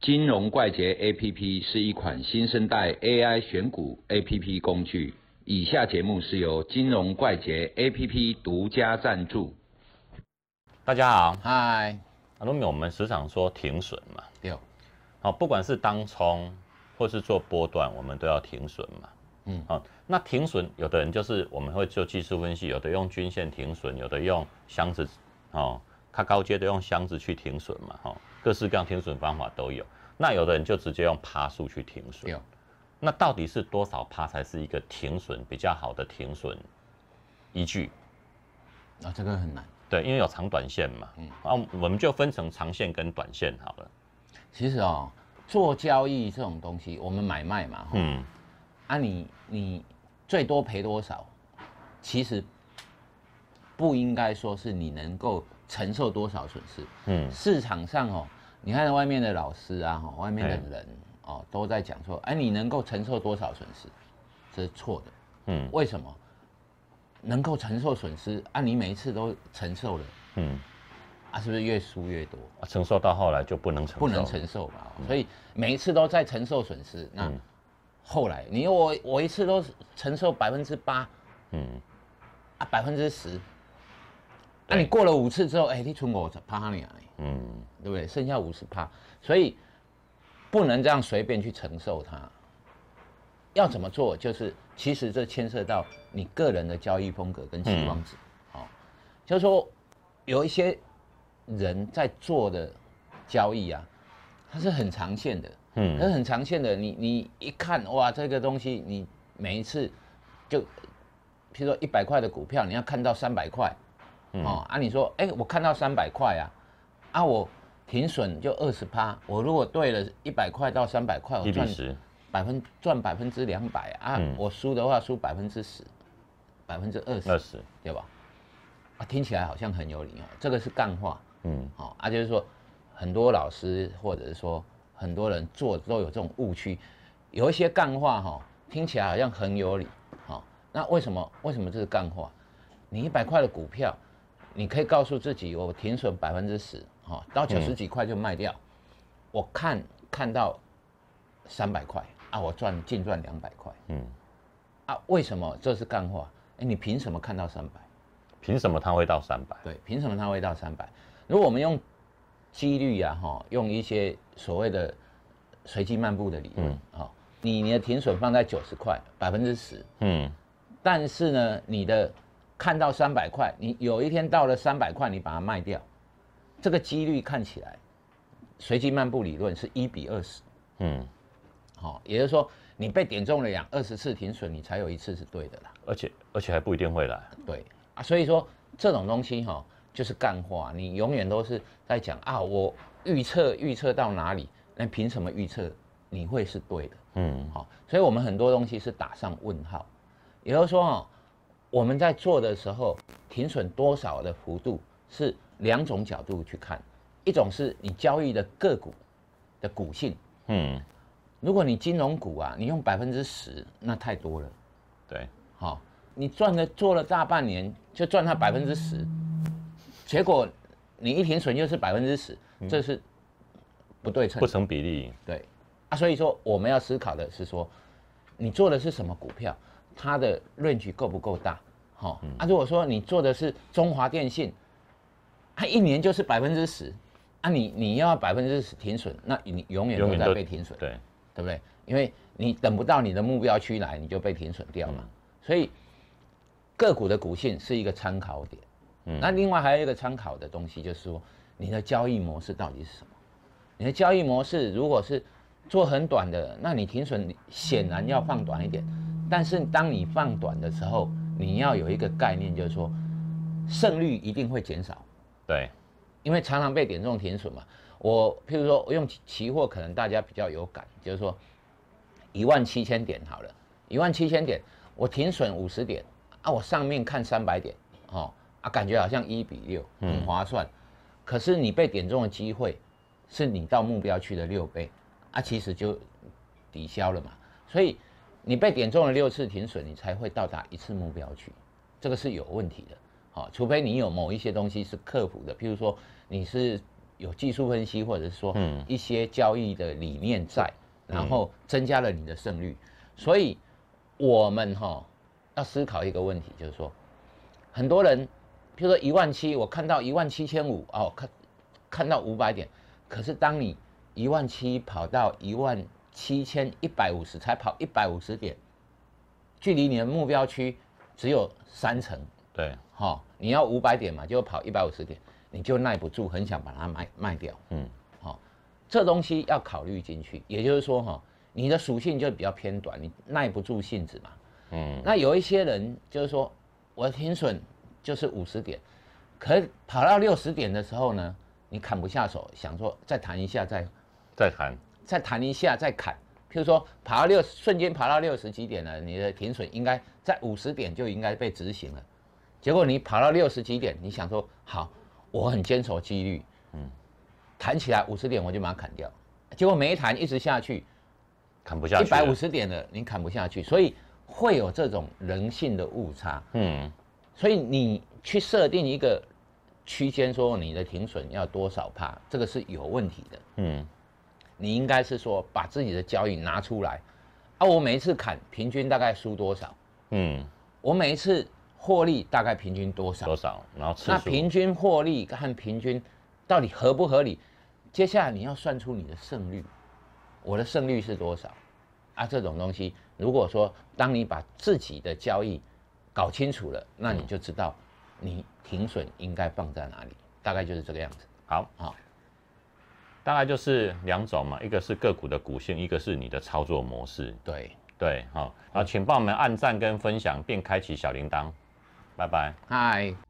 金融怪杰 APP 是一款新生代 AI 选股 APP 工具。以下节目是由金融怪杰 APP 独家赞助。大家好，嗨，阿罗米，我们时常说停损嘛，六，好，不管是当冲或是做波段，我们都要停损嘛。嗯，好，那停损，有的人就是我们会做技术分析，有的用均线停损，有的用箱子，哦，它高阶的用箱子去停损嘛，哈、各式各样停损方法都有。那有的人就直接用趴数去停损。六，那到底是多少趴才是一个停损比较好的停损依据？啊，这个很难。对，因为有长短线嘛，嗯，啊，我们就分成长线跟短线好了。其实哦，做交易这种东西，我们买卖嘛，嗯，啊你，你最多赔多少？其实不应该说是你能够承受多少损失。嗯市场上哦，你看外面的老师啊，哈，外面的人哦，都在讲说，哎，你能够承受多少损失？这是错的。嗯为什么？能够承受损失啊？你每一次都承受了嗯，啊，是不是越输越多？啊承受到后来就不能承受，不能承受嘛，所以每一次都在承受损失。那嗯后来你我我一次都承受百分之八嗯，啊，百分之十，那、对你过了五次之后，哎、你存我趴你啊，嗯对不对？剩下五十趴，所以不能这样随便去承受它。要怎么做？就是其实这牵涉到你个人的交易风格跟期望值。好、就是说有一些人在做的交易啊，它是很长线的，嗯它是很长线的，你你一看哇，这个东西你每一次就，譬如说一百块的股票，你要看到三百块，嗯哦啊，你说哎、我看到三百块啊，啊我停损就二十趴，我如果对了一百块到三百块，我赚十，百分赚百分之两百啊，嗯我输的话输百分之十，百分之二十二，十，对吧？啊，听起来好像很有理哦，这个是干话。嗯好、啊，就是说很多老师或者是说很多人做都有这种误区，有一些干话哈、听起来好像很有理，好、那为什么为什么这是干话？你一百块的股票，你可以告诉自己我停损百分之十，哈，到九十几块就卖掉，我看看到三百块啊，我赚净赚两百块嗯，啊，为什么这是干话？哎，你凭什么看到三百？凭什么它会到三百？对，凭什么它会到三百？如果我们用几率呀、哈，用一些所谓的随机漫步的理论，哈、你你的停损放在九十块，百分之十，嗯但是呢，你的看到三百块，你有一天到了三百块，你把它卖掉，这个几率看起来，随机漫步理论是一比二十，嗯，好，也就是说，你被点中了两二十次停损，你才有一次是对的啦。而且而且还不一定会来，对啊，所以说这种东西哈、就是干话，你永远都是在讲啊，我预测预测到哪里，那凭什么预测你会是对的？嗯。好、所以我们很多东西是打上问号，也就是说哈、我们在做的时候，停损多少的幅度是两种角度去看，一种是你交易的个股的股性，嗯，如果你金融股啊，你用百分之十，那太多了。对，好、你赚了做了大半年，就赚它百分之十，结果你一停损又是百分之十，这是不对称不。成比例，对啊，所以说我们要思考的是说，你做的是什么股票，它的 range 够不够大？好、啊，如果说你做的是中华电信，它一年就是百分之十，啊你，你要百分之十停损，那你永远都在被停损。对，对不对？因为你等不到你的目标区来，你就被停损掉嘛。所以个股的股性是一个参考点。嗯那另外还有一个参考的东西，就是说你的交易模式到底是什么？你的交易模式如果是做很短的，那你停损显然要放短一点。但是当你放短的时候，你要有一个概念，就是说胜率一定会减少。对，因为常常被点中停损嘛。我譬如说，我用期期货，可能大家比较有感，就是说一万七千点好了，一万七千点，我停损五十点啊，我上面看三百点，哦啊，感觉好像一比六，很划算。可是你被点中的机会是你到目标区的六倍啊，其实就抵消了嘛。所以你被点中了六次停损，你才会到达一次目标区，这个是有问题的。好、除非你有某一些东西是克服的，譬如说你是有技术分析，或者是说嗯一些交易的理念在，然后增加了你的胜率。所以我们哈要思考一个问题，就是说，很多人，譬如说一万七，我看到一万七千五哦，看看到五百点，可是当你一万七跑到一万七千一百五十，才跑一百五十点，距离你的目标区只有三成，对，哈、你要五百点嘛，就跑一百五十点，你就耐不住，很想把它卖卖掉。嗯，好、这东西要考虑进去。也就是说，哈、你的属性就比较偏短，你耐不住性子嘛。嗯，那有一些人就是说，我的停损就是五十点，可跑到六十点的时候呢，你砍不下手，想说再弹一下再再谈，再弹一下再砍。譬如说爬到六，瞬间爬到六十几点了，你的停损应该在五十点就应该被执行了。结果你爬到六十几点，你想说好，我很坚守纪律，嗯，弹起来五十点我就把它砍掉，结果没弹一直下去，砍不下去，一百五十点了你砍不下去，所以会有这种人性的误差。嗯，所以你去设定一个区间，说你的停损要多少帕，这个是有问题的。嗯，你应该是说把自己的交易拿出来，啊，我每一次砍平均大概输多少？嗯，我每一次获利大概平均多少多？少？然后次那，平均获利和平均到底合不合理？接下来你要算出你的胜率，我的胜率是多少？啊，这种东西，如果说当你把自己的交易搞清楚了，那你就知道你停损应该放在哪里，大概就是这个样子。好，好，大概就是两种嘛，一个是个股的股性，一个是你的操作模式。对，对，好，啊，请帮我们按赞跟分享，并开启小铃铛，拜拜。嗨。